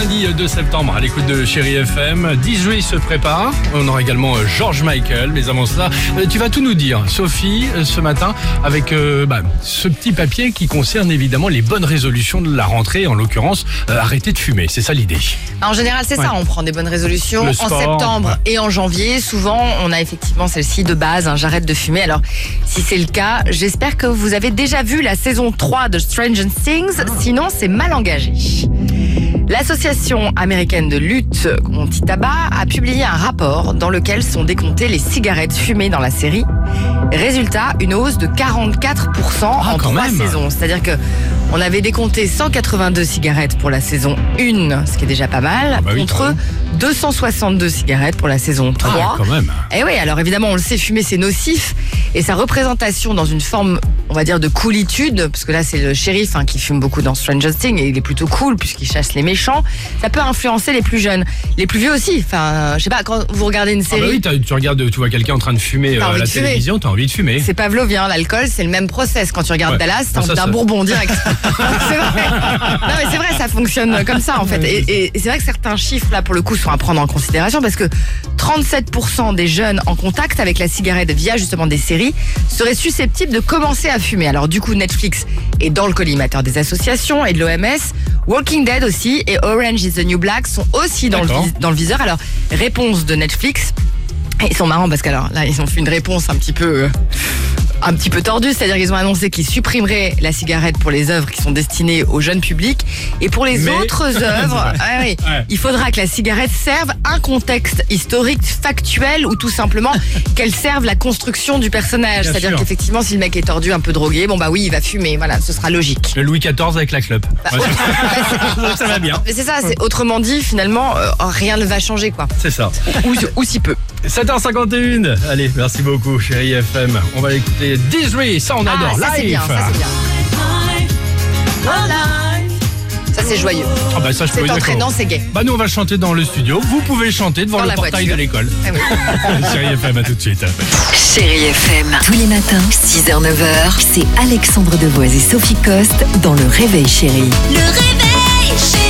lundi euh, 2 septembre à l'écoute de Chéri FM. 10 juillet se prépare. On aura également euh, George Michael. Mais avant cela, euh, tu vas tout nous dire, Sophie, euh, ce matin, avec euh, bah, ce petit papier qui concerne évidemment les bonnes résolutions de la rentrée, en l'occurrence, euh, arrêter de fumer. C'est ça l'idée. En général, c'est Ouais. ça, on prend des bonnes résolutions en septembre ouais. et en janvier. Souvent, on a effectivement celle-ci de base, hein, j'arrête de fumer. Alors, si c'est le cas, j'espère que vous avez déjà vu la saison 3 de Stranger Things, Ah. sinon c'est mal engagé. L'association américaine de lutte anti-tabac a publié un rapport dans lequel sont décomptées les cigarettes fumées dans la série. Résultat, une hausse de 44% en Ah, quand trois saisons. C'est-à-dire que on avait décompté 182 cigarettes pour la saison 1, ce qui est déjà pas mal, bah oui, quand contre même. 262 cigarettes pour la saison 3. Ah, quand même. Et oui, alors évidemment, on le sait, fumer, c'est nocif. Et sa représentation dans une forme, on va dire, de coolitude, parce que là, c'est le shérif hein, qui fume beaucoup dans Stranger Things, et il est plutôt cool, puisqu'il chasse les méchants. Ça peut influencer les plus jeunes. Les plus vieux aussi. Enfin, je sais pas, quand vous regardez une Ah bah série, oui, tu regardes, tu vois quelqu'un en train de fumer euh, à la fumer. télévision, t'as envie de fumer. c'est pavlovien, l'alcool, c'est le même process. Quand tu regardes Ouais. Dallas, t'as Ah, envie d'un bourbon direct. c'est vrai. Non, mais c'est vrai, ça fonctionne comme ça, en fait. Et c'est vrai que certains chiffres, là, pour le coup, sont à prendre en considération parce que 37% des jeunes en contact avec la cigarette via justement des séries seraient susceptibles de commencer à fumer. Alors, du coup, Netflix est dans le collimateur des associations et de l'OMS. Walking Dead aussi et Orange is the New Black sont aussi dans le, dans viseur. Alors, réponse de Netflix. Et Ils sont marrants parce qu'alors là, ils ont fait une réponse un petit peu. euh, un petit peu tordue, c'est-à-dire qu'ils ont annoncé qu'ils supprimeraient la cigarette pour les œuvres qui sont destinées au jeune public et pour les Mais- autres œuvres, Ouais. il faudra que la cigarette serve un contexte historique, factuel ou tout simplement qu'elle serve la construction du personnage. C'est-à-dire qu'effectivement, si le mec est tordu, un peu drogué, bon bah oui, il va fumer, voilà, ce sera logique. Le Louis XIV avec la clope. Bah, ça va bien. Mais c'est ça, c'est autrement dit, finalement, euh, rien ne va changer quoi. C'est ça. Ou, ou si peu. 7h51. Allez, merci beaucoup, chérie FM. On va écouter Disney, ça on adore. Ah, ça c'est Live. bien, ça c'est bien. Ça c'est joyeux. Ah bah ça je peux C'est dire entraînant, c'est gay. Bah nous on va chanter dans le studio. Vous pouvez chanter devant Dans le la portail voiture. de l'école. Oui. chérie FM, à tout de suite. Chérie FM. Tous les matins, 6h, 9h, c'est Alexandre Devoise et Sophie Coste dans Le Réveil Chérie. Le réveil, chérie